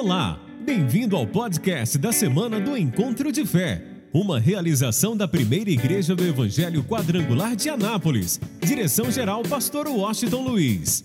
Olá, bem-vindo ao podcast da semana do Encontro de Fé, uma realização da primeira igreja do Evangelho Quadrangular de Anápolis. Direção-geral, Pastor Washington Luiz.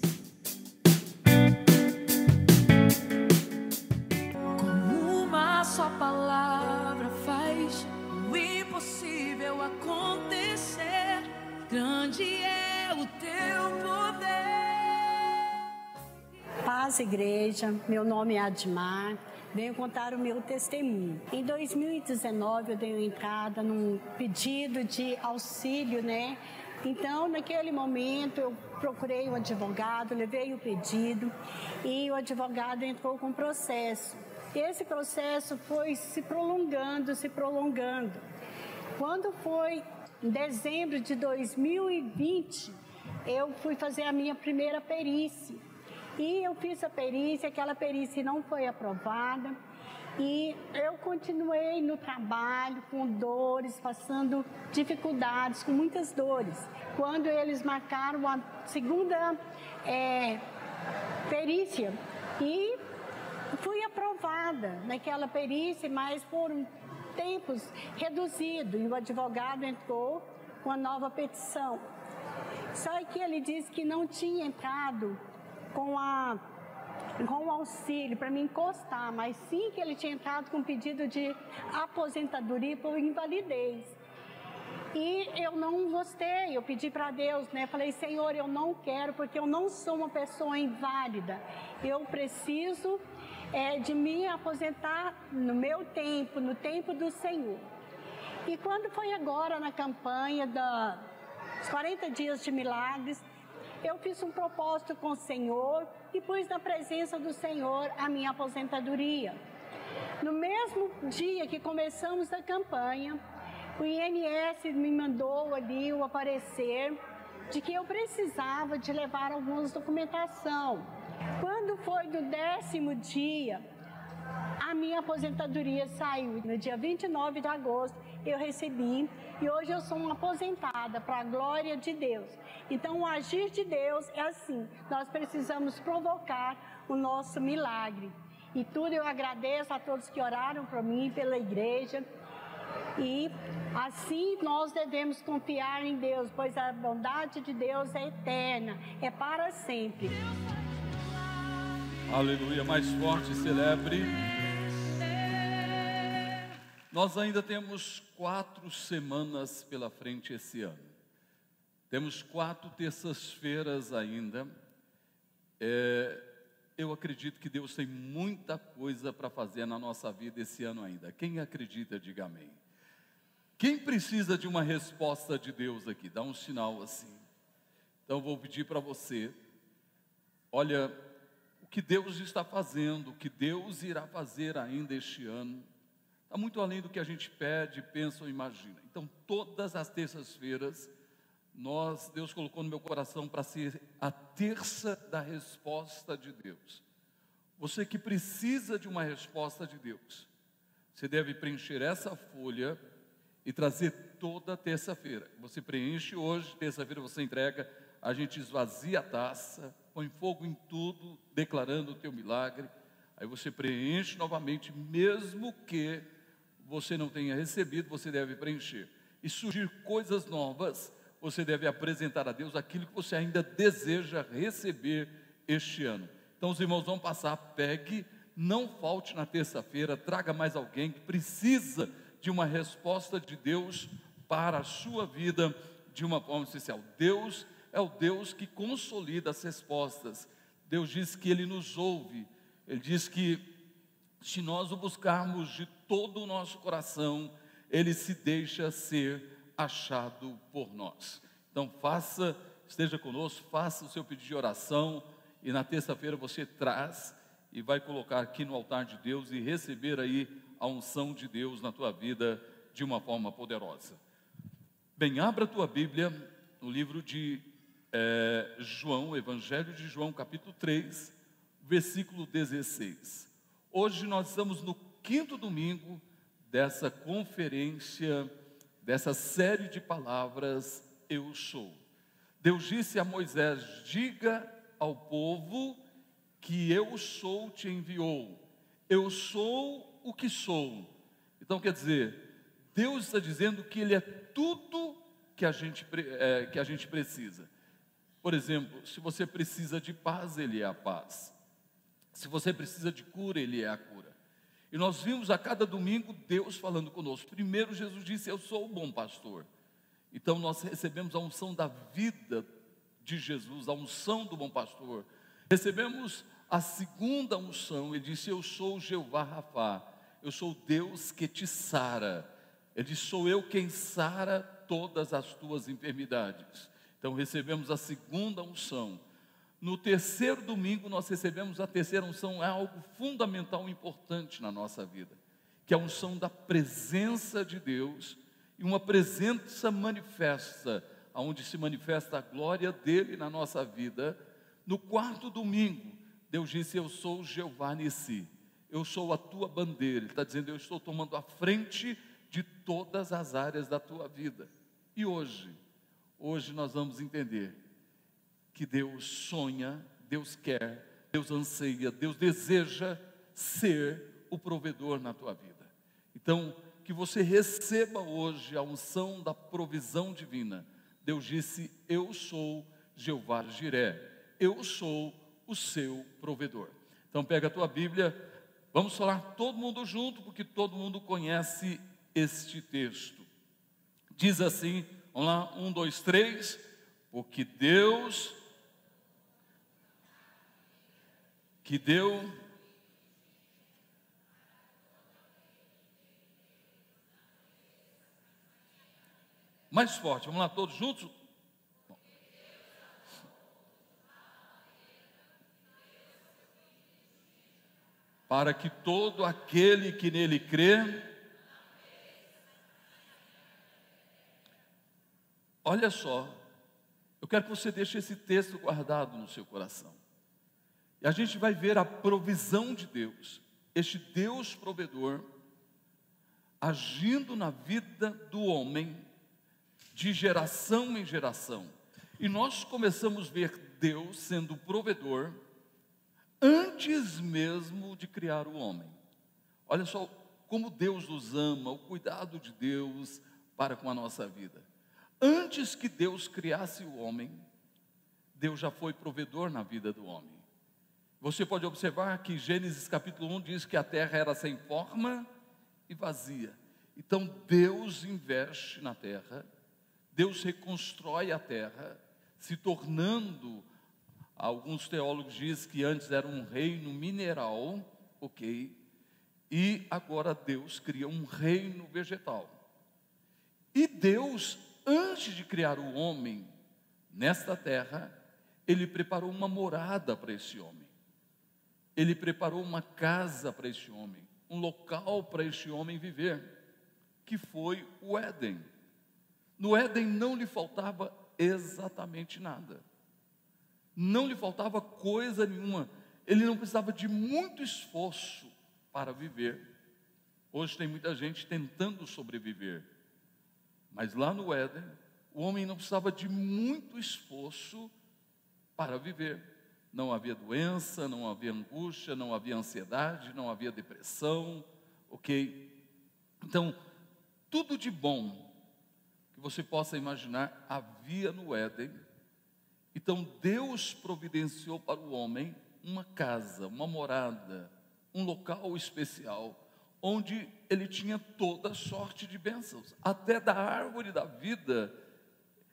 Paz, igreja. Meu nome é Admar. Venho contar o meu testemunho. Em 2019, eu dei entrada num pedido de auxílio, né? Então, naquele momento, eu procurei um advogado, levei o pedido e o advogado entrou com processo. Esse processo foi se prolongando, se prolongando. Quando foi em dezembro de 2020, eu fui fazer a minha primeira perícia. E eu fiz a perícia, aquela perícia não foi aprovada. E eu continuei no trabalho com dores, passando dificuldades, com muitas dores. Quando eles marcaram a segunda é, perícia e fui aprovada naquela perícia, mas por tempos reduzido. E o advogado entrou com a nova petição. Só que ele disse que não tinha entrado com a com o auxílio para me encostar, mas sim que ele tinha entrado com pedido de aposentadoria por invalidez. E eu não gostei, eu pedi para Deus, né? Falei, Senhor, eu não quero, porque eu não sou uma pessoa inválida. Eu preciso é, de me aposentar no meu tempo, no tempo do Senhor. E quando foi agora na campanha dos 40 dias de milagres, eu fiz um propósito com o Senhor e pus na presença do Senhor a minha aposentadoria. No mesmo dia que começamos a campanha, o INS me mandou ali o aparecer de que eu precisava de levar algumas documentação. Quando foi do décimo dia, a minha aposentadoria saiu. No dia 29 de agosto, eu recebi e hoje eu sou uma aposentada para a glória de Deus. Então, o agir de Deus é assim: nós precisamos provocar o nosso milagre. E tudo eu agradeço a todos que oraram por mim, pela igreja. E assim nós devemos confiar em Deus, pois a bondade de Deus é eterna, é para sempre. Aleluia, mais forte, celebre. Nós ainda temos quatro semanas pela frente esse ano. Temos quatro terças-feiras ainda. É, eu acredito que Deus tem muita coisa para fazer na nossa vida esse ano ainda. Quem acredita, diga amém. Quem precisa de uma resposta de Deus aqui? Dá um sinal assim. Então vou pedir para você, olha, que Deus está fazendo, que Deus irá fazer ainda este ano, está muito além do que a gente pede, pensa ou imagina. Então, todas as terças-feiras, nós, Deus colocou no meu coração para ser a terça da resposta de Deus. Você que precisa de uma resposta de Deus, você deve preencher essa folha e trazer toda terça-feira. Você preenche hoje, terça-feira você entrega, a gente esvazia a taça, põe fogo em tudo, declarando o teu milagre. Aí você preenche novamente, mesmo que você não tenha recebido, você deve preencher. E surgir coisas novas, você deve apresentar a Deus aquilo que você ainda deseja receber este ano. Então os irmãos vão passar, pegue, não falte na terça-feira, traga mais alguém que precisa de uma resposta de Deus para a sua vida de uma forma especial. Deus é o Deus que consolida as respostas. Deus diz que Ele nos ouve. Ele diz que se nós o buscarmos de todo o nosso coração, Ele se deixa ser achado por nós. Então faça, esteja conosco, faça o seu pedido de oração e na terça-feira você traz e vai colocar aqui no altar de Deus e receber aí a unção de Deus na tua vida de uma forma poderosa. Bem, abra a tua Bíblia no livro de é, João, Evangelho de João, capítulo 3, versículo 16. Hoje nós estamos no quinto domingo dessa conferência, dessa série de palavras, Eu Sou. Deus disse a Moisés: Diga ao povo que eu sou te enviou Eu sou o que sou. Então quer dizer, Deus está dizendo que Ele é tudo que a gente, é, que a gente precisa. Por exemplo, se você precisa de paz, Ele é a paz. Se você precisa de cura, Ele é a cura. E nós vimos a cada domingo Deus falando conosco. Primeiro, Jesus disse: Eu sou o bom pastor. Então, nós recebemos a unção da vida de Jesus, a unção do bom pastor. Recebemos a segunda unção, ele disse: Eu sou Jeová Rafá, eu sou Deus que te sara. Ele disse: Sou eu quem sara todas as tuas enfermidades. Então recebemos a segunda unção. No terceiro domingo, nós recebemos a terceira unção, é algo fundamental e importante na nossa vida, que é a unção da presença de Deus, e uma presença manifesta, onde se manifesta a glória dele na nossa vida. No quarto domingo, Deus disse: Eu sou Jeová Nissi, eu sou a tua bandeira. Ele está dizendo: Eu estou tomando a frente de todas as áreas da tua vida. E hoje, hoje nós vamos entender que Deus sonha, Deus quer, Deus anseia, Deus deseja ser o provedor na tua vida. Então, que você receba hoje a unção da provisão divina. Deus disse: Eu sou Jeová Jiré, eu sou o seu provedor. Então, pega a tua Bíblia, vamos falar todo mundo junto, porque todo mundo conhece este texto. Diz assim: vamos lá, um, dois, três. Porque Deus que deu mais forte. Vamos lá, todos juntos? Para que todo aquele que nele crê, olha só, eu quero que você deixe esse texto guardado no seu coração. E a gente vai ver a provisão de Deus, este Deus provedor, agindo na vida do homem, de geração em geração. E nós começamos a ver Deus sendo provedor antes mesmo de criar o homem. Olha só como Deus nos ama, o cuidado de Deus para com a nossa vida. Antes que Deus criasse o homem, Deus já foi provedor na vida do homem. Você pode observar que Gênesis capítulo 1 diz que a terra era sem forma e vazia. Então Deus investe na terra, Deus reconstrói a terra, se tornando, alguns teólogos dizem que antes era um reino mineral, ok? E agora Deus cria um reino vegetal. E Deus, antes de criar o homem nesta terra, ele preparou uma morada para esse homem. Ele preparou uma casa para este homem, um local para este homem viver, que foi o Éden. No Éden não lhe faltava exatamente nada, não lhe faltava coisa nenhuma, ele não precisava de muito esforço para viver. Hoje tem muita gente tentando sobreviver, mas lá no Éden, o homem não precisava de muito esforço para viver não havia doença, não havia angústia, não havia ansiedade, não havia depressão, ok? Então, tudo de bom que você possa imaginar havia no Éden. Então, Deus providenciou para o homem uma casa, uma morada, um local especial, onde ele tinha toda sorte de bênçãos, até da árvore da vida,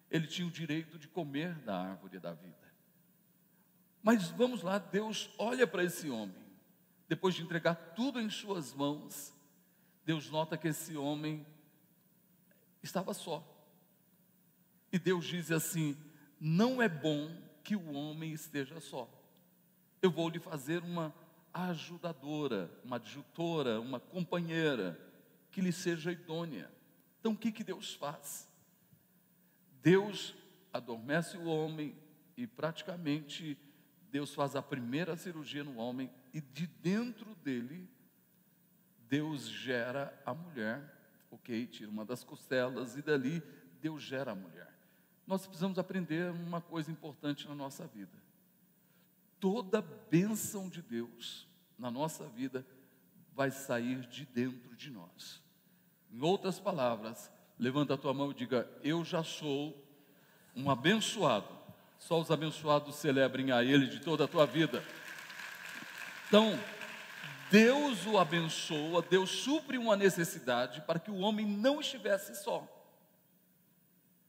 ele tinha o direito de comer da árvore da vida. Mas vamos lá, Deus olha para esse homem, depois de entregar tudo em suas mãos, Deus nota que esse homem estava só. E Deus diz assim: não é bom que o homem esteja só. Eu vou lhe fazer uma ajudadora, uma adjutora, uma companheira que lhe seja idônea. Então o que, que Deus faz? Deus adormece o homem e praticamente Deus faz a primeira cirurgia no homem e de dentro dele, Deus gera a mulher, ok? Tira uma das costelas e dali Deus gera a mulher. Nós precisamos aprender uma coisa importante na nossa vida. Toda bênção de Deus na nossa vida vai sair de dentro de nós. Em outras palavras, levanta a tua mão e diga: Eu já sou um abençoado. Só os abençoados celebrem a Ele de toda a tua vida. Então, Deus o abençoa, Deus supre uma necessidade para que o homem não estivesse só.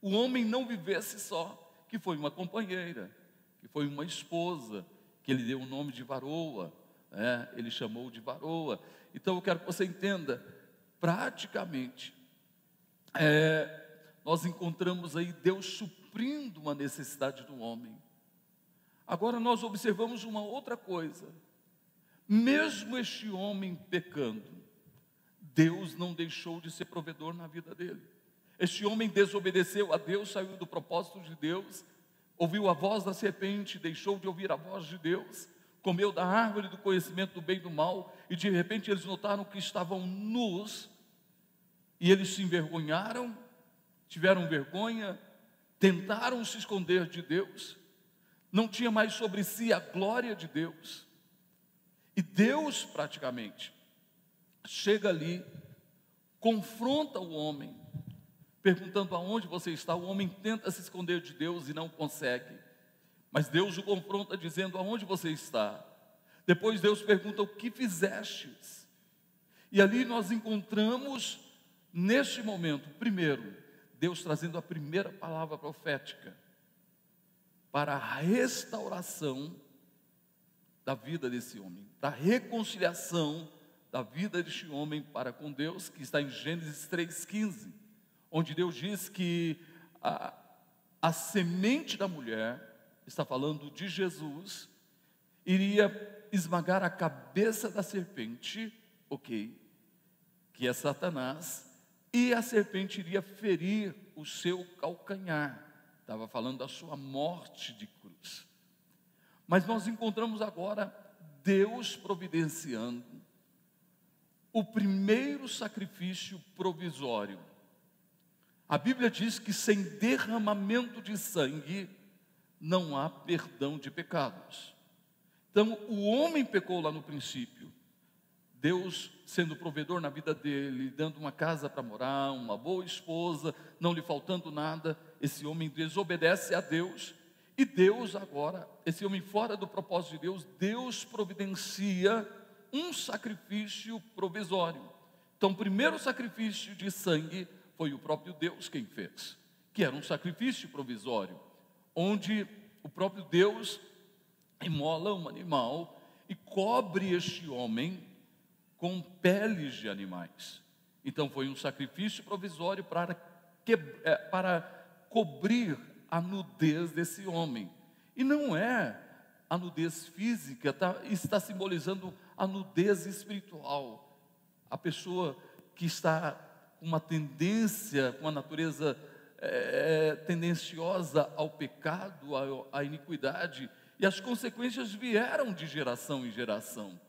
O homem não vivesse só, que foi uma companheira, que foi uma esposa, ele deu o nome de varoa, né? ele chamou de varoa. Então eu quero que você entenda, praticamente, é, nós encontramos aí Deus suprindo uma necessidade do homem. Agora nós observamos uma outra coisa mesmo este homem pecando, Deus não deixou de ser provedor na vida dele. Este homem desobedeceu a Deus, saiu do propósito de Deus, ouviu a voz da serpente, deixou de ouvir a voz de Deus, comeu da árvore do conhecimento do bem e do mal, e de repente eles notaram que estavam nus, e eles se envergonharam, tiveram vergonha, tentaram se esconder de Deus, não tinha mais sobre si a glória de Deus. E Deus, praticamente, chega ali, confronta o homem, perguntando aonde você está. O homem tenta se esconder de Deus e não consegue. Mas Deus o confronta dizendo aonde você está. Depois Deus pergunta o que fizestes. E ali nós encontramos, neste momento, primeiro, Deus trazendo a primeira palavra profética para a restauração da vida desse homem, da reconciliação da vida deste homem para com Deus, que está em Gênesis 3,15, onde Deus diz que a, a semente da mulher, está falando de Jesus, iria esmagar a cabeça da serpente, ok, que é Satanás, e a serpente iria ferir o seu calcanhar, estava falando da sua morte de cruz. Mas nós encontramos agora Deus providenciando o primeiro sacrifício provisório. A Bíblia diz que sem derramamento de sangue não há perdão de pecados. Então, o homem pecou lá no princípio. Deus sendo provedor na vida dele, dando uma casa para morar, uma boa esposa, não lhe faltando nada, esse homem desobedece a Deus e Deus agora, esse homem fora do propósito de Deus, Deus providencia um sacrifício provisório. Então, primeiro sacrifício de sangue foi o próprio Deus quem fez, que era um sacrifício provisório, onde o próprio Deus imola um animal e cobre este homem com peles de animais. Então, foi um sacrifício provisório para, que, é, para cobrir a nudez desse homem. E não é a nudez física, tá, está simbolizando a nudez espiritual. A pessoa que está uma tendência, uma natureza é, tendenciosa ao pecado, à, à iniquidade, e as consequências vieram de geração em geração.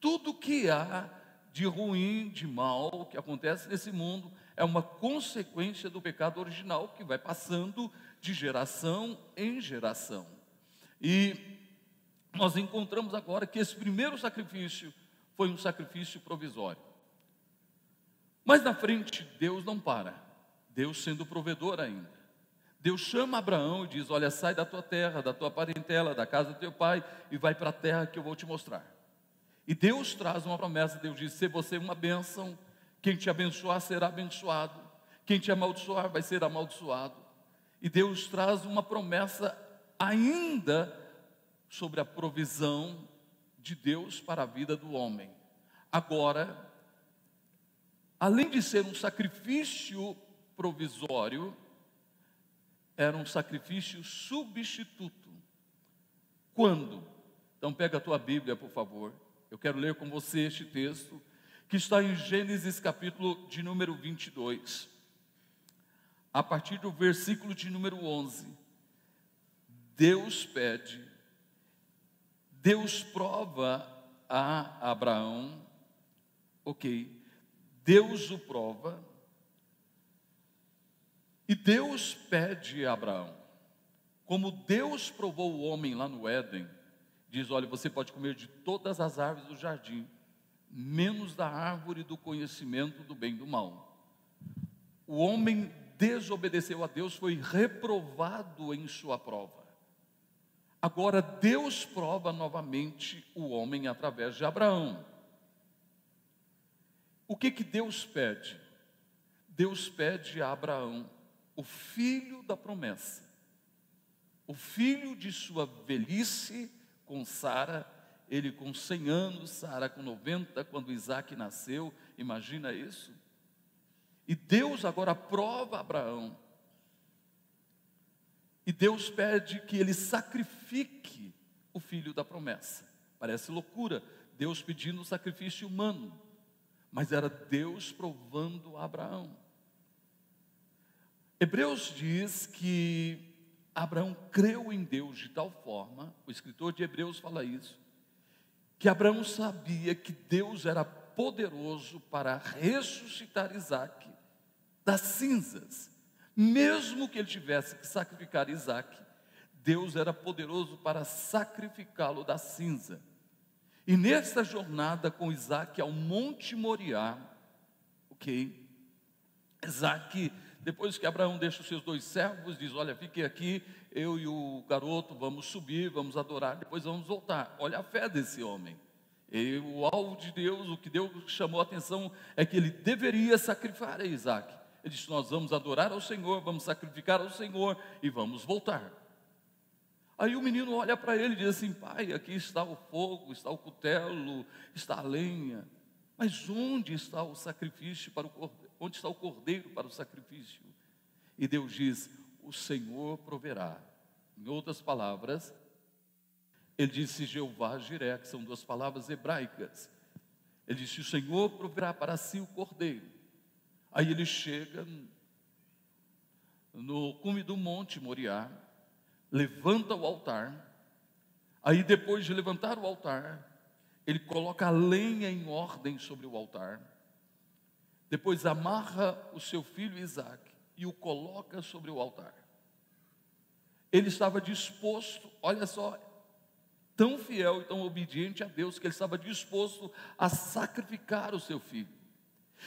Tudo que há de ruim, de mal, que acontece nesse mundo, é uma consequência do pecado original que vai passando de geração em geração. E nós encontramos agora que esse primeiro sacrifício foi um sacrifício provisório. Mas na frente, Deus não para, Deus sendo provedor ainda. Deus chama Abraão e diz: Olha, sai da tua terra, da tua parentela, da casa do teu pai e vai para a terra que eu vou te mostrar. E Deus traz uma promessa: Deus diz: Se você uma bênção, quem te abençoar será abençoado, quem te amaldiçoar vai ser amaldiçoado. E Deus traz uma promessa ainda sobre a provisão de Deus para a vida do homem. Agora, além de ser um sacrifício provisório, era um sacrifício substituto. Quando? Então pega a tua Bíblia, por favor. Eu quero ler com você este texto que está em Gênesis capítulo de número 22 a partir do versículo de número 11, Deus pede, Deus prova a Abraão, ok, Deus o prova, e Deus pede a Abraão, como Deus provou o homem lá no Éden, diz: olha, você pode comer de todas as árvores do jardim, menos da árvore do conhecimento do bem e do mal. O homem desobedeceu a Deus, foi reprovado em sua prova. Agora Deus prova novamente o homem através de Abraão. O que que Deus pede? Deus pede a Abraão o filho da promessa, o filho de sua velhice com Sara, ele com 100 anos, Sara com 90, quando Isaac nasceu, imagina isso? E Deus agora prova Abraão. E Deus pede que ele sacrifique o filho da promessa. Parece loucura, Deus pedindo um sacrifício humano, mas era Deus provando Abraão. Hebreus diz que Abraão creu em Deus de tal forma, o escritor de Hebreus fala isso, que Abraão sabia que Deus era poderoso para ressuscitar Isaac das cinzas. Mesmo que ele tivesse que sacrificar Isaac, Deus era poderoso para sacrificá-lo da cinza. E nessa jornada com Isaac ao Monte Moriá, ok? Isaac, depois que Abraão deixa os seus dois servos, diz: Olha, fique aqui, eu e o garoto vamos subir, vamos adorar, depois vamos voltar. Olha a fé desse homem. E o alvo de Deus, o que Deus chamou a atenção é que ele deveria sacrificar a Isaac. Ele disse: Nós vamos adorar ao Senhor, vamos sacrificar ao Senhor e vamos voltar. Aí o menino olha para ele e diz assim: Pai, aqui está o fogo, está o cutelo, está a lenha, mas onde está o sacrifício para o cordeiro? Onde está o cordeiro para o sacrifício? E Deus diz: O Senhor proverá. Em outras palavras, ele disse Jeová Jiré, que são duas palavras hebraicas. Ele disse: O Senhor proverá para si o cordeiro. Aí ele chega no cume do monte Moriá, levanta o altar, aí depois de levantar o altar, ele coloca a lenha em ordem sobre o altar, depois amarra o seu filho Isaac e o coloca sobre o altar. Ele estava disposto, olha só, tão fiel e tão obediente a Deus, que ele estava disposto a sacrificar o seu filho.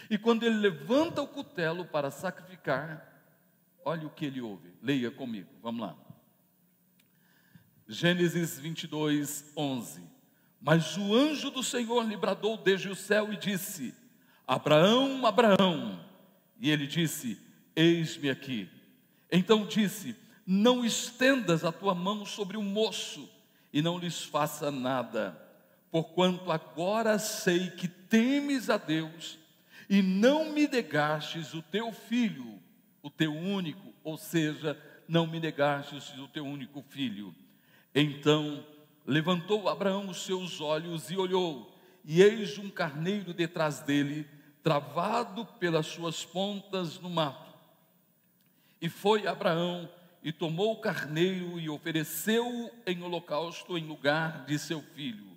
E quando ele levanta o cutelo para sacrificar, olha o que ele ouve. Leia comigo, vamos lá. Gênesis 22, 11. Mas o anjo do Senhor lhe bradou desde o céu e disse: Abraão, Abraão. E ele disse: Eis-me aqui. Então disse: Não estendas a tua mão sobre o moço e não lhes faça nada, porquanto agora sei que temes a Deus e não me negastes o teu filho, o teu único, ou seja, não me negastes o teu único filho. Então levantou Abraão os seus olhos e olhou, e eis um carneiro detrás dele, travado pelas suas pontas no mato. E foi Abraão e tomou o carneiro e ofereceu-o em holocausto em lugar de seu filho.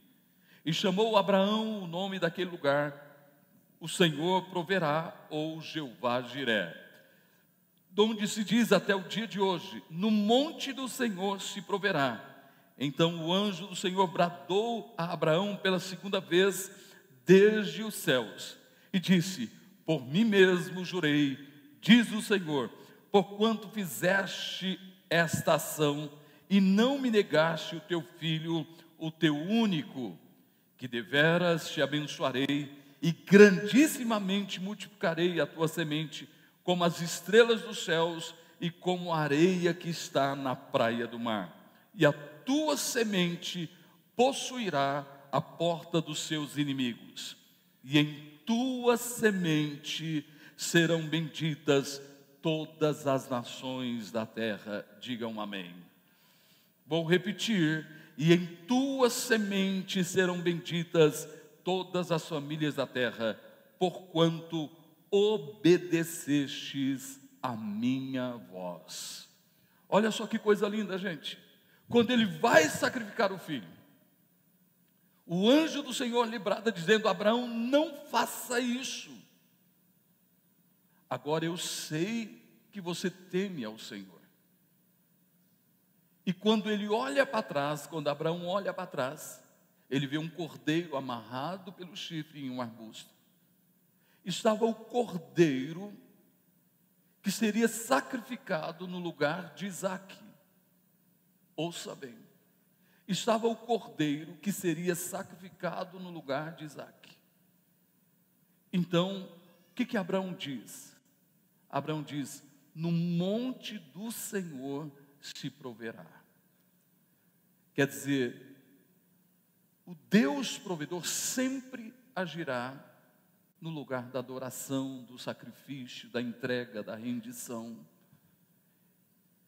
E chamou Abraão o nome daquele lugar o Senhor proverá, ou Jeová Jiré. Donde se diz até o dia de hoje: No monte do Senhor se proverá. Então o anjo do Senhor bradou a Abraão pela segunda vez desde os céus e disse: Por mim mesmo jurei, diz o Senhor, porquanto fizeste esta ação e não me negaste o teu filho, o teu único, que deveras te abençoarei e grandissimamente multiplicarei a tua semente, como as estrelas dos céus e como a areia que está na praia do mar. E a tua semente possuirá a porta dos seus inimigos, e em tua semente serão benditas todas as nações da terra. Digam amém. Vou repetir: e em tua semente serão benditas todas as famílias da terra, porquanto obedecestes a minha voz. Olha só que coisa linda, gente. Quando ele vai sacrificar o filho, o anjo do Senhor lhe brada dizendo: Abraão, não faça isso. Agora eu sei que você teme ao Senhor. E quando ele olha para trás, quando Abraão olha para trás, ele vê um cordeiro amarrado pelo chifre em um arbusto. Estava o cordeiro que seria sacrificado no lugar de Isaac. Ouça bem. Estava o cordeiro que seria sacrificado no lugar de Isaac. Então, o que, que Abraão diz? Abraão diz: No monte do Senhor se proverá. Quer dizer, o Deus provedor sempre agirá no lugar da adoração, do sacrifício, da entrega, da rendição.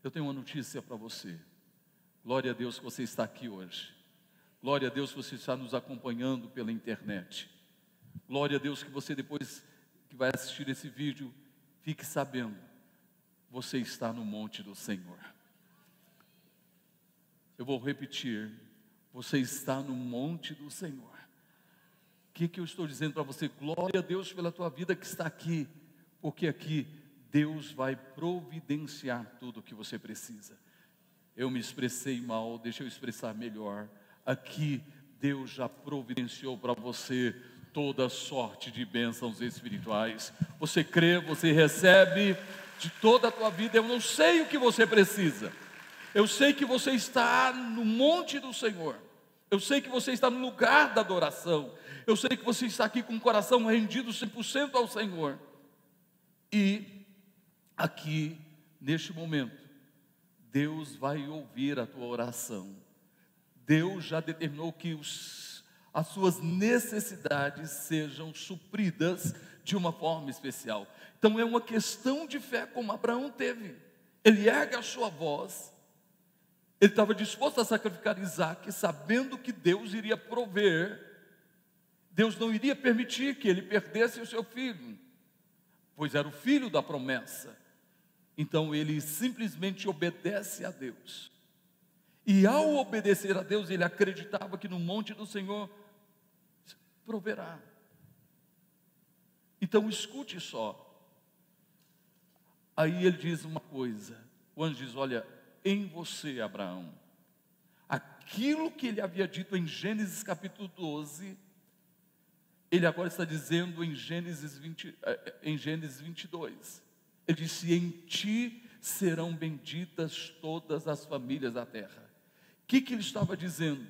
Eu tenho uma notícia para você. Glória a Deus que você está aqui hoje. Glória a Deus que você está nos acompanhando pela internet. Glória a Deus que você depois que vai assistir esse vídeo, fique sabendo, você está no monte do Senhor. Eu vou repetir, você está no monte do Senhor. O que, que eu estou dizendo para você? Glória a Deus pela tua vida que está aqui, porque aqui Deus vai providenciar tudo o que você precisa. Eu me expressei mal, deixa eu expressar melhor. Aqui Deus já providenciou para você toda sorte de bênçãos espirituais. Você crê, você recebe de toda a tua vida. Eu não sei o que você precisa. Eu sei que você está no monte do Senhor. Eu sei que você está no lugar da adoração. Eu sei que você está aqui com o coração rendido 100% ao Senhor. E aqui, neste momento, Deus vai ouvir a tua oração. Deus já determinou que os as suas necessidades sejam supridas de uma forma especial. Então é uma questão de fé, como Abraão teve. Ele erga a sua voz, ele estava disposto a sacrificar Isaac, sabendo que Deus iria prover, Deus não iria permitir que ele perdesse o seu filho, pois era o filho da promessa. Então ele simplesmente obedece a Deus. E ao obedecer a Deus, ele acreditava que no monte do Senhor proverá. Então escute só. Aí ele diz uma coisa: o anjo diz: Olha, em você, Abraão, aquilo que ele havia dito em Gênesis capítulo 12, ele agora está dizendo em Gênesis, 20, eh, eh, em Gênesis 22. Ele disse: Em ti serão benditas todas as famílias da terra. O que, que ele estava dizendo?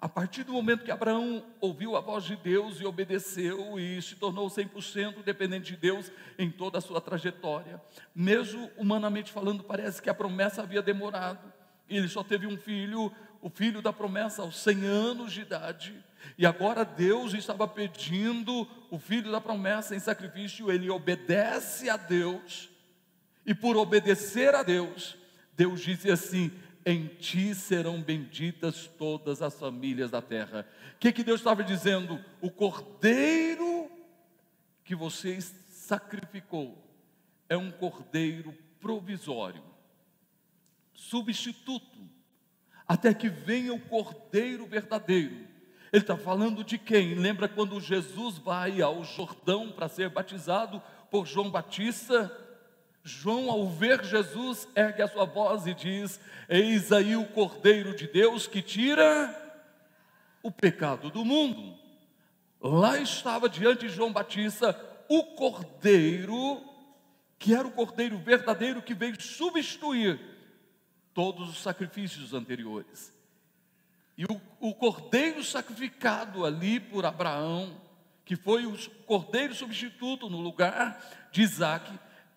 A partir do momento que Abraão ouviu a voz de Deus e obedeceu e se tornou 100% dependente de Deus em toda a sua trajetória, mesmo humanamente falando, parece que a promessa havia demorado. Ele só teve um filho, o filho da promessa, aos 100 anos de idade. E agora Deus estava pedindo o filho da promessa em sacrifício. Ele obedece a Deus, e por obedecer a Deus, Deus disse assim: em ti serão benditas todas as famílias da terra. O que, que Deus estava dizendo? O cordeiro que você sacrificou é um cordeiro provisório, substituto, até que venha o cordeiro verdadeiro. Ele está falando de quem? Lembra quando Jesus vai ao Jordão para ser batizado por João Batista? João, ao ver Jesus, ergue a sua voz e diz: Eis aí o Cordeiro de Deus que tira o pecado do mundo. Lá estava diante de João Batista o Cordeiro, que era o Cordeiro verdadeiro que veio substituir todos os sacrifícios anteriores. E o, o Cordeiro sacrificado ali por Abraão, que foi o Cordeiro substituto no lugar de Isaac,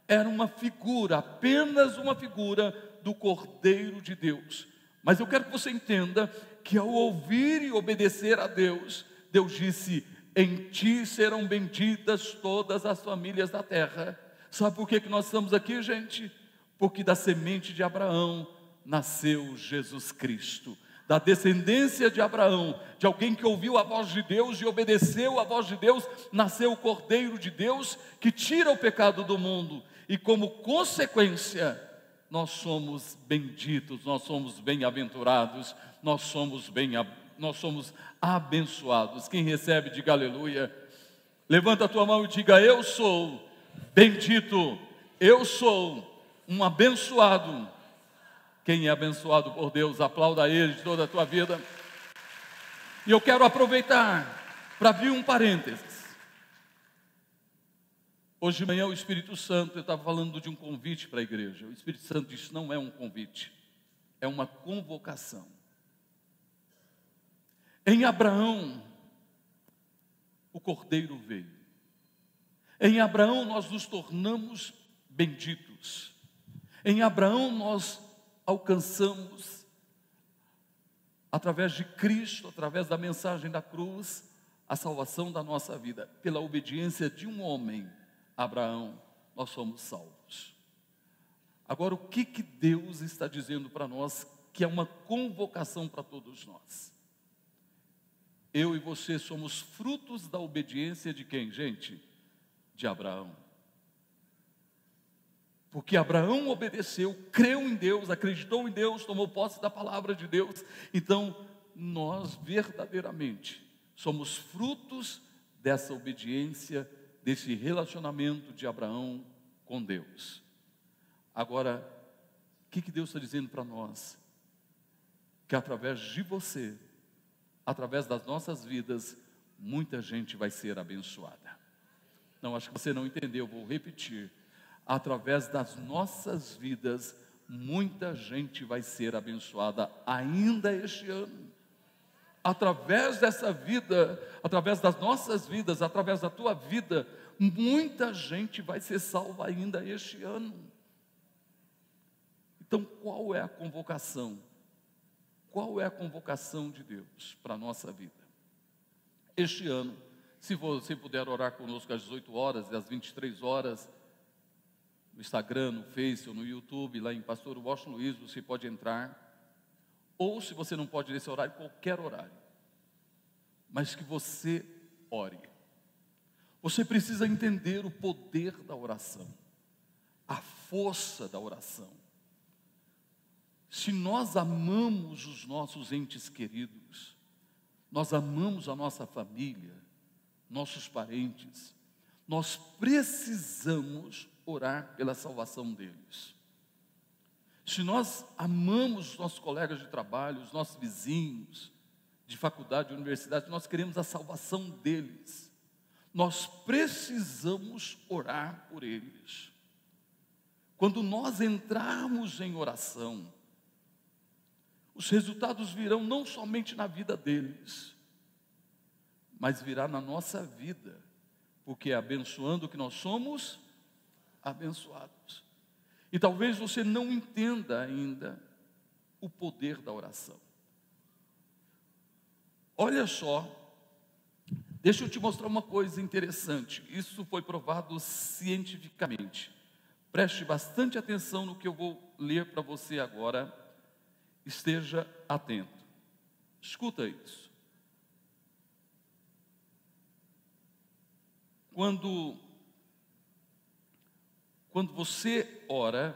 era uma figura, apenas uma figura do Cordeiro de Deus. Mas eu quero que você entenda que ao ouvir e obedecer a Deus, Deus disse: Em ti serão benditas todas as famílias da terra. Sabe por que, que nós estamos aqui, gente? Porque da semente de Abraão nasceu Jesus Cristo. Da descendência de Abraão, de alguém que ouviu a voz de Deus e obedeceu a voz de Deus, nasceu o Cordeiro de Deus que tira o pecado do mundo e como consequência, nós somos benditos, nós somos bem-aventurados, nós somos bem nós somos abençoados. Quem recebe, diga aleluia. Levanta a tua mão e diga: Eu sou bendito, eu sou um abençoado. Quem é abençoado por Deus, aplauda Ele de toda a tua vida. E eu quero aproveitar para abrir um parênteses. Hoje de manhã o Espírito Santo, eu estava falando de um convite para a igreja. O Espírito Santo disse: não é um convite, é uma convocação. Em Abraão, o cordeiro veio. Em Abraão nós nos tornamos benditos. Em Abraão nós alcançamos, através de Cristo, através da mensagem da cruz, a salvação da nossa vida. Pela obediência de um homem, Abraão, nós somos salvos. Agora, o que, que Deus está dizendo para nós que é uma convocação para todos nós? Eu e você somos frutos da obediência de quem, gente? de Abraão. Porque Abraão obedeceu, creu em Deus, acreditou em Deus, tomou posse da palavra de Deus. Então, nós verdadeiramente somos frutos dessa obediência, desse relacionamento de Abraão com Deus. Agora, o que, que Deus está dizendo para nós? Que através de você, através das nossas vidas, muita gente vai ser abençoada. Não, acho que você não entendeu, vou repetir. Através das nossas vidas, muita gente vai ser abençoada ainda este ano. Através dessa vida, através das nossas vidas, através da tua vida, muita gente vai ser salva ainda este ano. Então, qual é a convocação? Qual é a convocação de Deus para a nossa vida? Este ano, se você puder orar conosco às 18 horas e às 23 horas, Instagram, no Face ou no YouTube, lá em Pastor Washington Luiz, você pode entrar. Ou se você não pode nesse horário, qualquer horário. Mas que você ore. Você precisa entender o poder da oração, a força da oração. Se nós amamos os nossos entes queridos, nós amamos a nossa família, nossos parentes, nós precisamos orar pela salvação deles. Se nós amamos os nossos colegas de trabalho, os nossos vizinhos, de faculdade, de universidade, nós queremos a salvação deles. Nós precisamos orar por eles. Quando nós entrarmos em oração, os resultados virão não somente na vida deles, mas virá na nossa vida, porque abençoando o que nós somos, abençoados. E talvez você não entenda ainda o poder da oração. Olha só, deixa eu te mostrar uma coisa interessante. Isso foi provado cientificamente. Preste bastante atenção no que eu vou ler para você agora. Esteja atento. Escuta isso. Quando, quando você ora,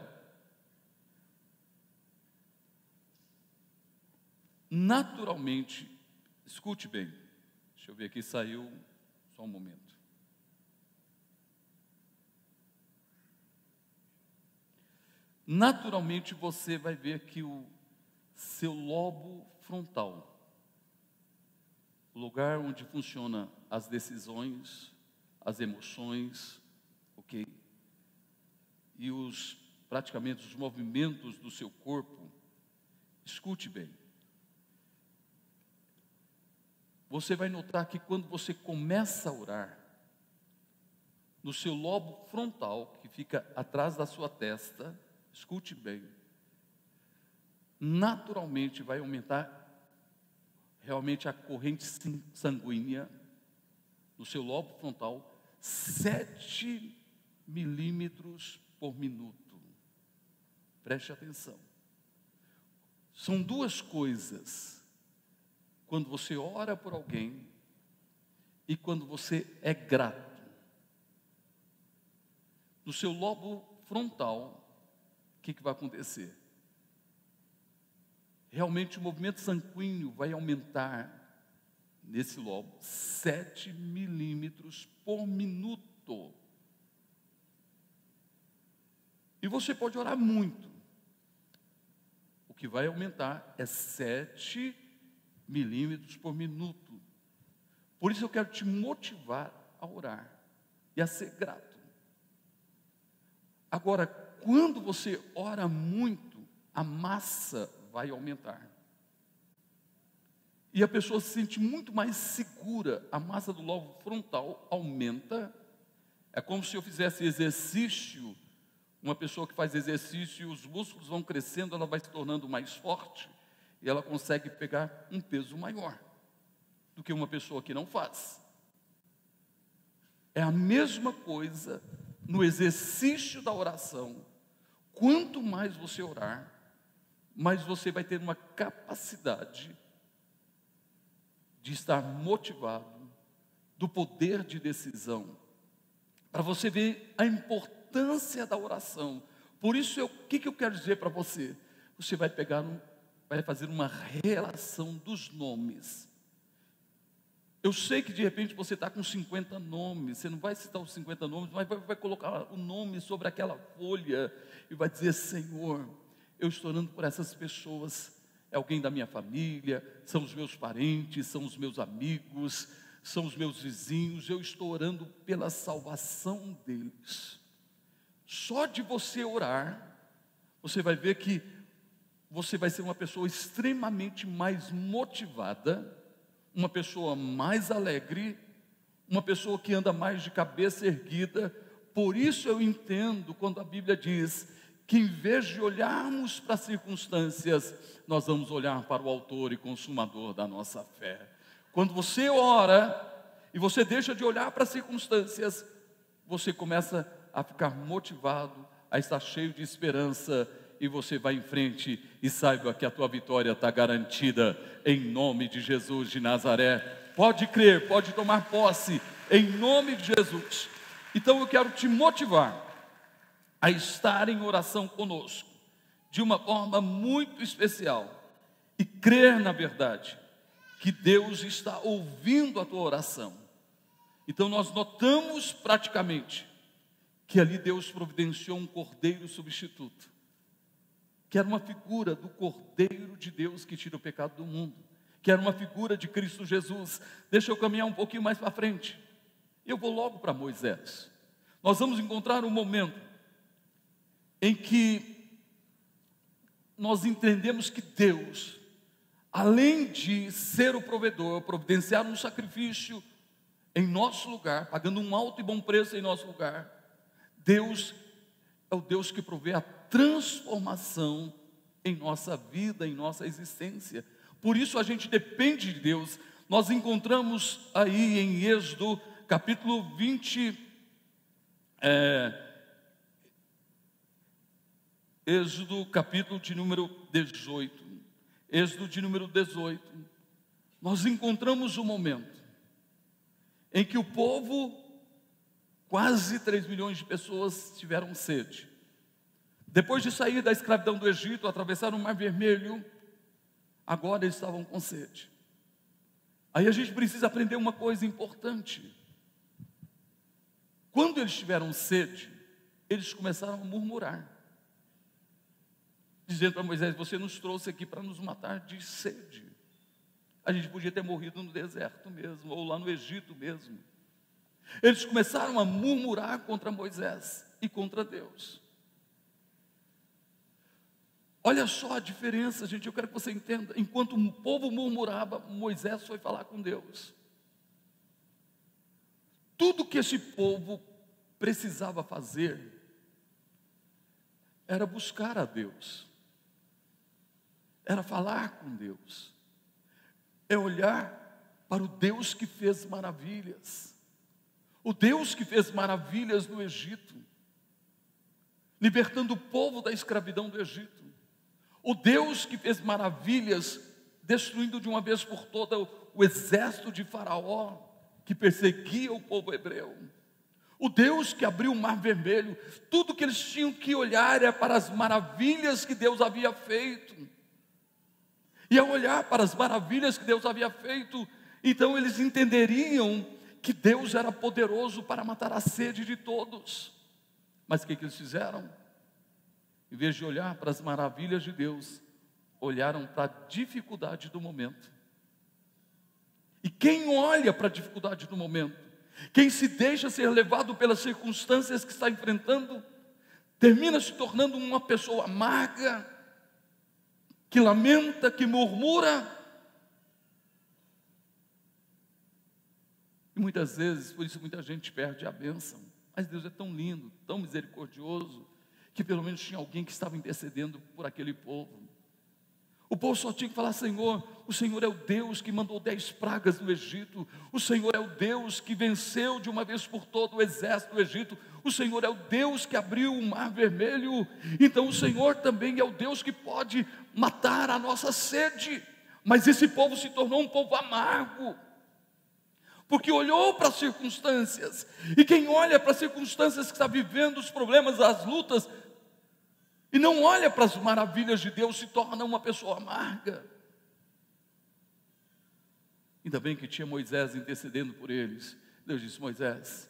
naturalmente, escute bem, deixa eu ver aqui, saiu, só um momento. Naturalmente você vai ver que o seu lobo frontal, o lugar onde funciona as decisões, as emoções? E os praticamente os movimentos do seu corpo. Escute bem. Você vai notar que quando você começa a orar, no seu lobo frontal, que fica atrás da sua testa, escute bem, naturalmente vai aumentar realmente a corrente sanguínea no seu lobo frontal 7 milímetros por minuto. Preste atenção. São duas coisas. Quando você ora por alguém e quando você é grato. No seu lobo frontal, o que, que vai acontecer? Realmente o movimento sanguíneo vai aumentar nesse lobo 7 milímetros por minuto. E você pode orar muito. O que vai aumentar é 7 milímetros por minuto. Por isso eu quero te motivar a orar e a ser grato. Agora, quando você ora muito, a massa vai aumentar. E a pessoa se sente muito mais segura, a massa do lobo frontal aumenta. É como se eu fizesse exercício, uma pessoa que faz exercício, os músculos vão crescendo, ela vai se tornando mais forte e ela consegue pegar um peso maior do que uma pessoa que não faz. É a mesma coisa no exercício da oração. Quanto mais você orar, mais você vai ter uma capacidade de estar motivado, do poder de decisão, para você ver a importância da oração. Por isso, o que, que eu quero dizer para você? Você vai pegar um, vai fazer uma relação dos nomes. Eu sei que de repente você está com 50 nomes, você não vai citar os 50 nomes, mas vai, vai, colocar o nome sobre aquela folha e vai dizer: Senhor, eu estou orando por essas pessoas, é alguém da minha família, são os meus parentes, são os meus amigos, são os meus vizinhos, eu estou orando pela salvação deles. Só de você orar, você vai ver que você vai ser uma pessoa extremamente mais motivada, uma pessoa mais alegre, uma pessoa que anda mais de cabeça erguida. Por isso eu entendo quando a Bíblia diz que em vez de olharmos para as circunstâncias, nós vamos olhar para o autor e consumador da nossa fé. Quando você ora e você deixa de olhar para as circunstâncias, você começa a ficar motivado, a estar cheio de esperança e você vai em frente e saiba que a tua vitória está garantida em nome de Jesus de Nazaré. Pode crer, pode tomar posse em nome de Jesus. Então eu quero te motivar a estar em oração conosco de uma forma muito especial e crer na verdade que Deus está ouvindo a tua oração. Então nós notamos praticamente que ali Deus providenciou um cordeiro substituto que era uma figura do Cordeiro de Deus que tira o pecado do mundo, que era uma figura de Cristo Jesus. Deixa eu caminhar um pouquinho mais para frente. Eu vou logo para Moisés. Nós vamos encontrar um momento em que nós entendemos que Deus, além de ser o provedor, providenciar um sacrifício em nosso lugar, pagando um alto e bom preço em nosso lugar, Deus é o Deus que provê a transformação em nossa vida, em nossa existência. Por isso a gente depende de Deus. Nós encontramos aí em Êxodo, capítulo 20, é, Êxodo, capítulo de número 18. Êxodo de número 18. Nós encontramos o um momento em que o povo, quase 3 milhões de pessoas, tiveram sede. Depois de sair da escravidão do Egito, atravessaram o Mar Vermelho, agora eles estavam com sede. Aí a gente precisa aprender uma coisa importante. Quando eles tiveram sede, eles começaram a murmurar, dizendo para Moisés: Você nos trouxe aqui para nos matar de sede. A gente podia ter morrido no deserto mesmo, ou lá no Egito mesmo. Eles começaram a murmurar contra Moisés e contra Deus. Olha só a diferença, gente. Eu quero que você entenda. Enquanto o povo murmurava, Moisés foi falar com Deus. Tudo que esse povo precisava fazer era buscar a Deus, era falar com Deus, é olhar para o Deus que fez maravilhas, o Deus que fez maravilhas no Egito, libertando o povo da escravidão do Egito. O Deus que fez maravilhas, destruindo de uma vez por todas o exército de Faraó, que perseguia o povo hebreu. O Deus que abriu o mar vermelho, tudo que eles tinham que olhar é para as maravilhas que Deus havia feito. E ao olhar para as maravilhas que Deus havia feito, então eles entenderiam que Deus era poderoso para matar a sede de todos. Mas o que, que eles fizeram? em vez de olhar para as maravilhas de Deus, olharam para a dificuldade do momento quem olha para a dificuldade do momento, quem se deixa ser levado pelas circunstâncias que está enfrentando, termina se tornando uma pessoa amarga, que lamenta, que murmura. E muitas vezes, por isso muita gente perde a bênção. Mas Deus é tão lindo, tão misericordioso, que pelo menos tinha alguém que estava intercedendo por aquele povo. O povo só tinha que falar: Senhor, o Senhor é o Deus que mandou dez pragas no Egito, o Senhor é o Deus que venceu de uma vez por todo o exército do Egito, o Senhor é o Deus que abriu o mar vermelho, então o Senhor também é o Deus que pode matar a nossa sede. Mas esse povo se tornou um povo amargo, porque olhou para as circunstâncias, e quem olha para as circunstâncias que está vivendo, os problemas, as lutas, e não olha para as maravilhas de Deus, se torna uma pessoa amarga. Ainda bem que tinha Moisés intercedendo por eles. Deus disse: Moisés,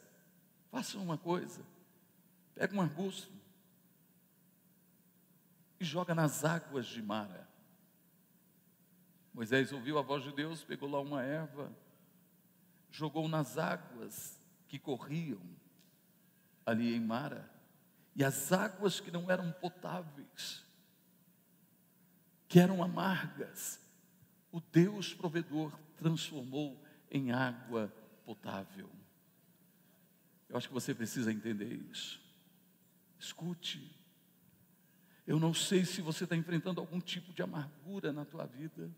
faça uma coisa, pega um arbusto e joga nas águas de Mara. Moisés ouviu a voz de Deus, pegou lá uma erva, jogou nas águas que corriam ali em Mara e as águas que não eram potáveis, que eram amargas, o Deus provedor transformou em água potável. Eu acho que você precisa entender isso. Escute. Eu não sei se você está enfrentando algum tipo de amargura na tua vida.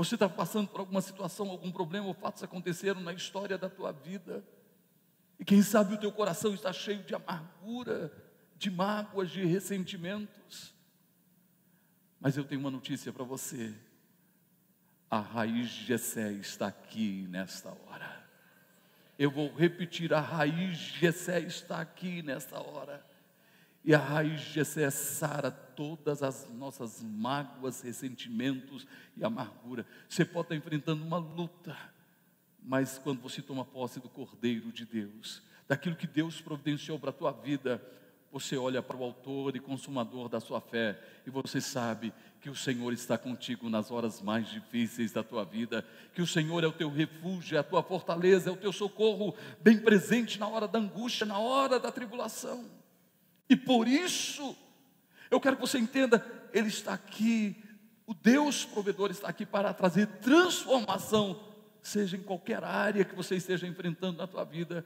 Você está passando por alguma situação, algum problema ou fatos aconteceram na história da tua vida. E quem sabe o teu coração está cheio de amargura, de mágoas, de ressentimentos. Mas eu tenho uma notícia para você. A raiz de Jessé está aqui nesta hora. Eu vou repetir, a raiz de Jessé está aqui nesta hora. E a raiz de Jessé sara todas as nossas mágoas, ressentimentos e amargura. Você pode estar enfrentando uma luta mas quando você toma posse do Cordeiro de Deus, daquilo que Deus providenciou para a tua vida, você olha para o autor e consumador da sua fé e você sabe que o Senhor está contigo nas horas mais difíceis da tua vida, que o Senhor é o teu refúgio, é a tua fortaleza, é o teu socorro, bem presente na hora da angústia, na hora da tribulação. E por isso, eu quero que você entenda, Ele está aqui, o Deus provedor está aqui para trazer transformação seja em qualquer área que você esteja enfrentando na tua vida,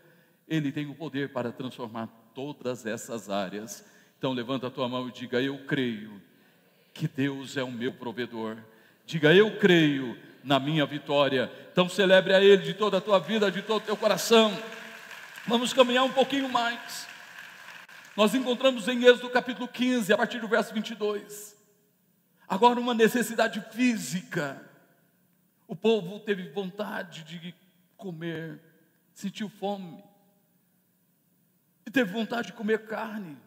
Ele tem o poder para transformar todas essas áreas. Então levanta a tua mão e diga: Eu creio que Deus é o meu provedor. Diga: Eu creio na minha vitória. Então celebre a Ele de toda a tua vida, de todo o teu coração. Vamos caminhar um pouquinho mais. Nós encontramos em Êxodo capítulo 15, a partir do verso 22. Agora, uma necessidade física o povo teve vontade de comer, sentiu fome, e teve vontade de comer carne.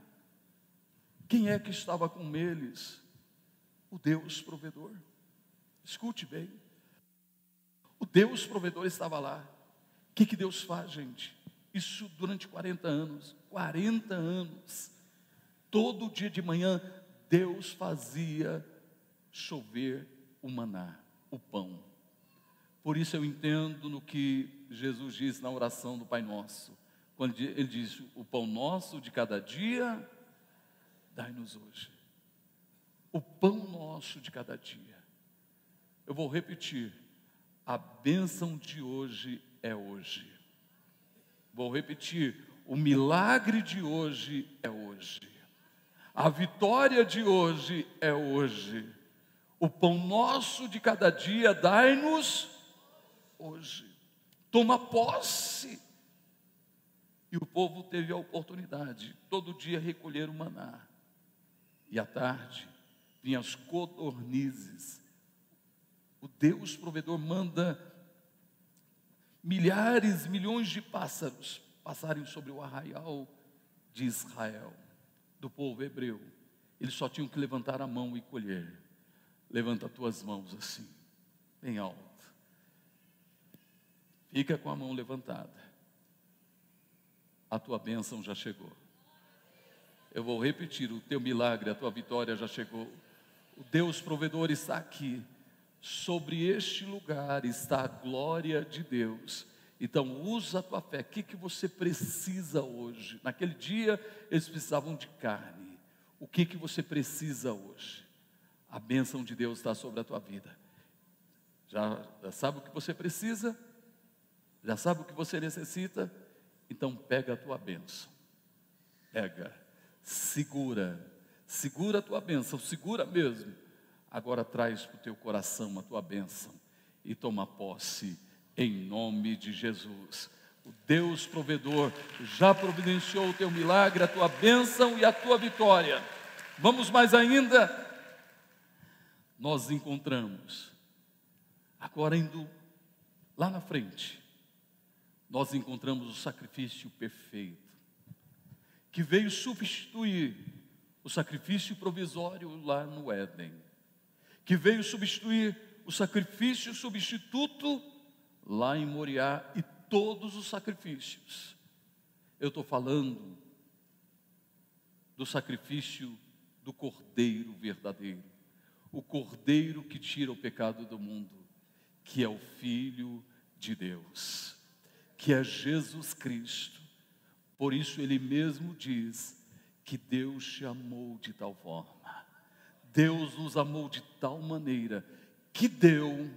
Quem é que estava com eles? O Deus provedor. Escute bem. O Deus provedor estava lá. O que, que Deus faz, gente? Isso durante 40 anos. 40 anos. Todo dia de manhã, Deus fazia chover o maná, o pão. Por isso eu entendo no que Jesus diz na oração do Pai Nosso, quando ele diz: O pão nosso de cada dia, dai-nos hoje. O pão nosso de cada dia. Eu vou repetir: a bênção de hoje é hoje. Vou repetir: o milagre de hoje é hoje. A vitória de hoje é hoje. O pão nosso de cada dia, dai-nos hoje. Toma posse. E o povo teve a oportunidade, todo dia recolher o maná. E à tarde, vinham as codornizes. O Deus provedor manda milhares, milhões de pássaros passarem sobre o arraial de Israel, do povo hebreu. Eles só tinham que levantar a mão e colher. Levanta tuas mãos assim, bem alto. Fica com a mão levantada. A tua bênção já chegou. Eu vou repetir: o teu milagre, a tua vitória já chegou. O Deus provedor está aqui sobre este lugar está a glória de Deus. Então, usa a tua fé. O que, que você precisa hoje? Naquele dia, eles precisavam de carne. O que, que você precisa hoje? A bênção de Deus está sobre a tua vida. Já, já sabe o que você precisa? Já sabe o que você necessita? Então, pega a tua bênção. Pega, segura, segura a tua bênção, segura mesmo Agora traz para o teu coração a tua bênção e toma posse em nome de Jesus. O Deus provedor já providenciou o teu milagre, a tua bênção e a tua vitória. Vamos mais ainda. Nós encontramos, agora indo lá na frente, nós encontramos o sacrifício perfeito, que veio substituir o sacrifício provisório lá no Éden que veio substituir o sacrifício substituto lá em Moriá e todos os sacrifícios. Eu estou falando do sacrifício do Cordeiro verdadeiro, o Cordeiro que tira o pecado do mundo, que é o Filho de Deus, que é Jesus Cristo. Por isso ele mesmo diz que Deus te amou de tal forma Deus nos amou de tal maneira que deu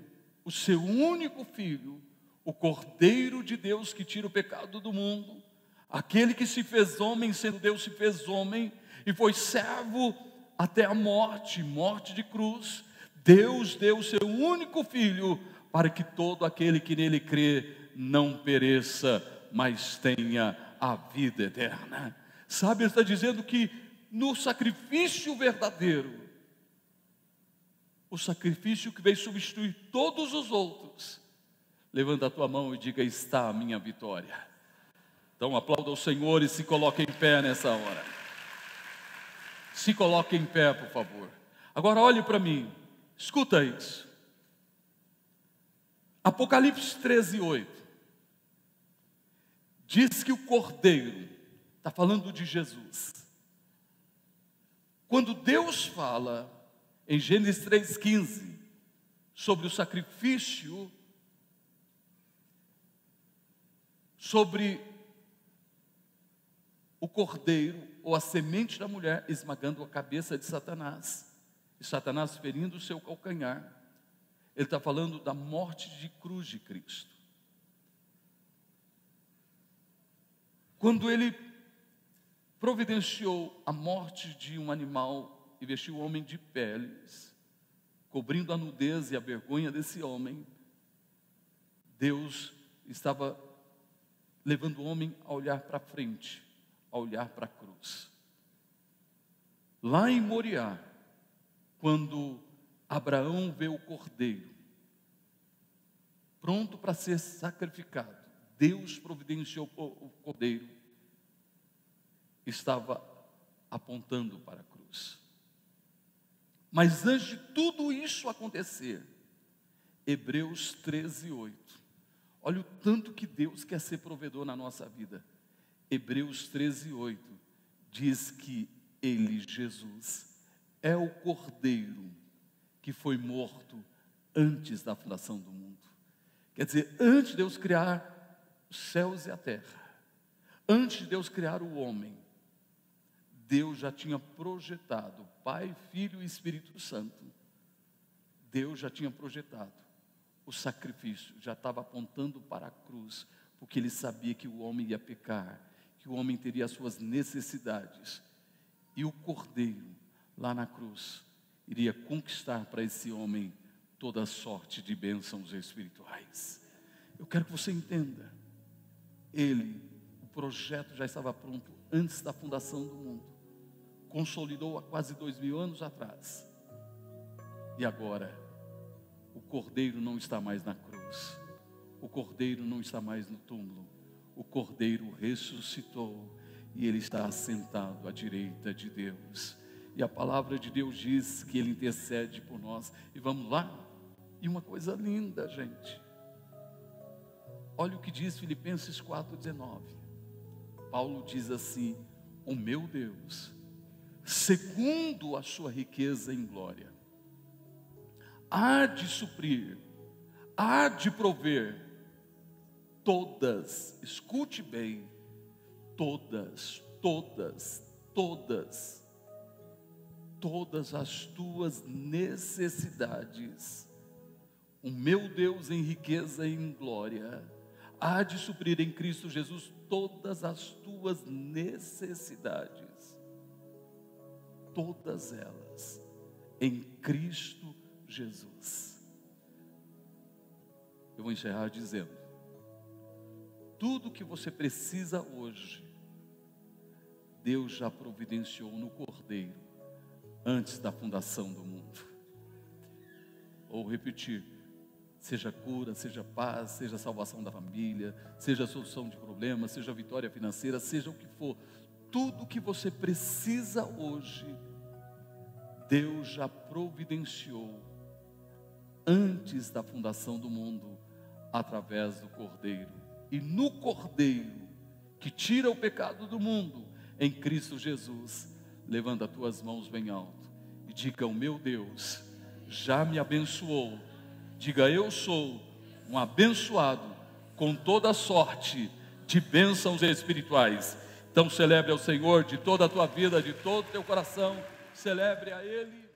o seu único filho, o Cordeiro de Deus que tira o pecado do mundo, aquele que se fez homem, sendo Deus se fez homem e foi servo até a morte, morte de cruz. Deus deu o seu único filho para que todo aquele que nele crê não pereça, mas tenha a vida eterna. Sabe, ele está dizendo que no sacrifício verdadeiro, o sacrifício que veio substituir todos os outros. Levanta a tua mão e diga: Está a minha vitória. Então aplauda o Senhor e se coloque em pé nessa hora. Se coloque em pé, por favor. Agora olhe para mim, escuta isso. Apocalipse 13, 8. Diz que o cordeiro, está falando de Jesus. Quando Deus fala, em Gênesis 3,15, sobre o sacrifício, sobre o cordeiro ou a semente da mulher esmagando a cabeça de Satanás, e Satanás ferindo o seu calcanhar. Ele está falando da morte de cruz de Cristo. Quando ele providenciou a morte de um animal e vestiu o homem de peles, cobrindo a nudez e a vergonha desse homem, Deus estava levando o homem a olhar para frente, a olhar para a cruz. Lá em Moriá, quando Abraão vê o cordeiro, pronto para ser sacrificado, Deus providenciou o cordeiro, estava apontando para a. Mas antes de tudo isso acontecer, Hebreus 13, 8. Olha o tanto que Deus quer ser provedor na nossa vida. Hebreus 13, 8 diz que Ele, Jesus, é o Cordeiro que foi morto antes da fundação do mundo. Quer dizer, antes de Deus criar os céus e a terra, antes de Deus criar o homem, Deus já tinha projetado, Pai, Filho e Espírito Santo. Deus já tinha projetado. O sacrifício já estava apontando para a cruz, porque ele sabia que o homem ia pecar, que o homem teria as suas necessidades. E o cordeiro, lá na cruz, iria conquistar para esse homem toda sorte de bênçãos espirituais. Eu quero que você entenda. Ele, o projeto já estava pronto antes da fundação do mundo consolidou há quase dois mil anos atrás. E agora, o cordeiro não está mais na cruz, o cordeiro não está mais no túmulo, o cordeiro ressuscitou e ele está assentado à direita de Deus. E a palavra de Deus diz que ele intercede por nós. E vamos lá? E uma coisa linda, gente. Olha o que diz Filipenses 4,19. Paulo diz assim: O meu Deus segundo a sua riqueza em glória, há de suprir, há de prover todas, escute bem, todas, todas, todas, todas as tuas necessidades. O meu Deus em riqueza e em glória há de suprir em Cristo Jesus todas as tuas necessidades, todas elas, em Cristo Jesus. Eu vou encerrar dizendo: tudo que você precisa hoje, Deus já providenciou no Cordeiro, antes da fundação do mundo. Ou repetir, seja cura, seja paz, seja salvação da família, seja solução de problemas, seja vitória financeira, seja o que for, tudo que você precisa hoje, Deus já providenciou antes da fundação do mundo, através do Cordeiro e no Cordeiro que tira o pecado do mundo, em Cristo Jesus. Levanta as tuas mãos bem alto e diga: O meu Deus já me abençoou. Diga: Eu sou um abençoado com toda sorte de bênçãos espirituais. Então celebre ao Senhor de toda a tua vida, de todo o teu coração, celebre a Ele.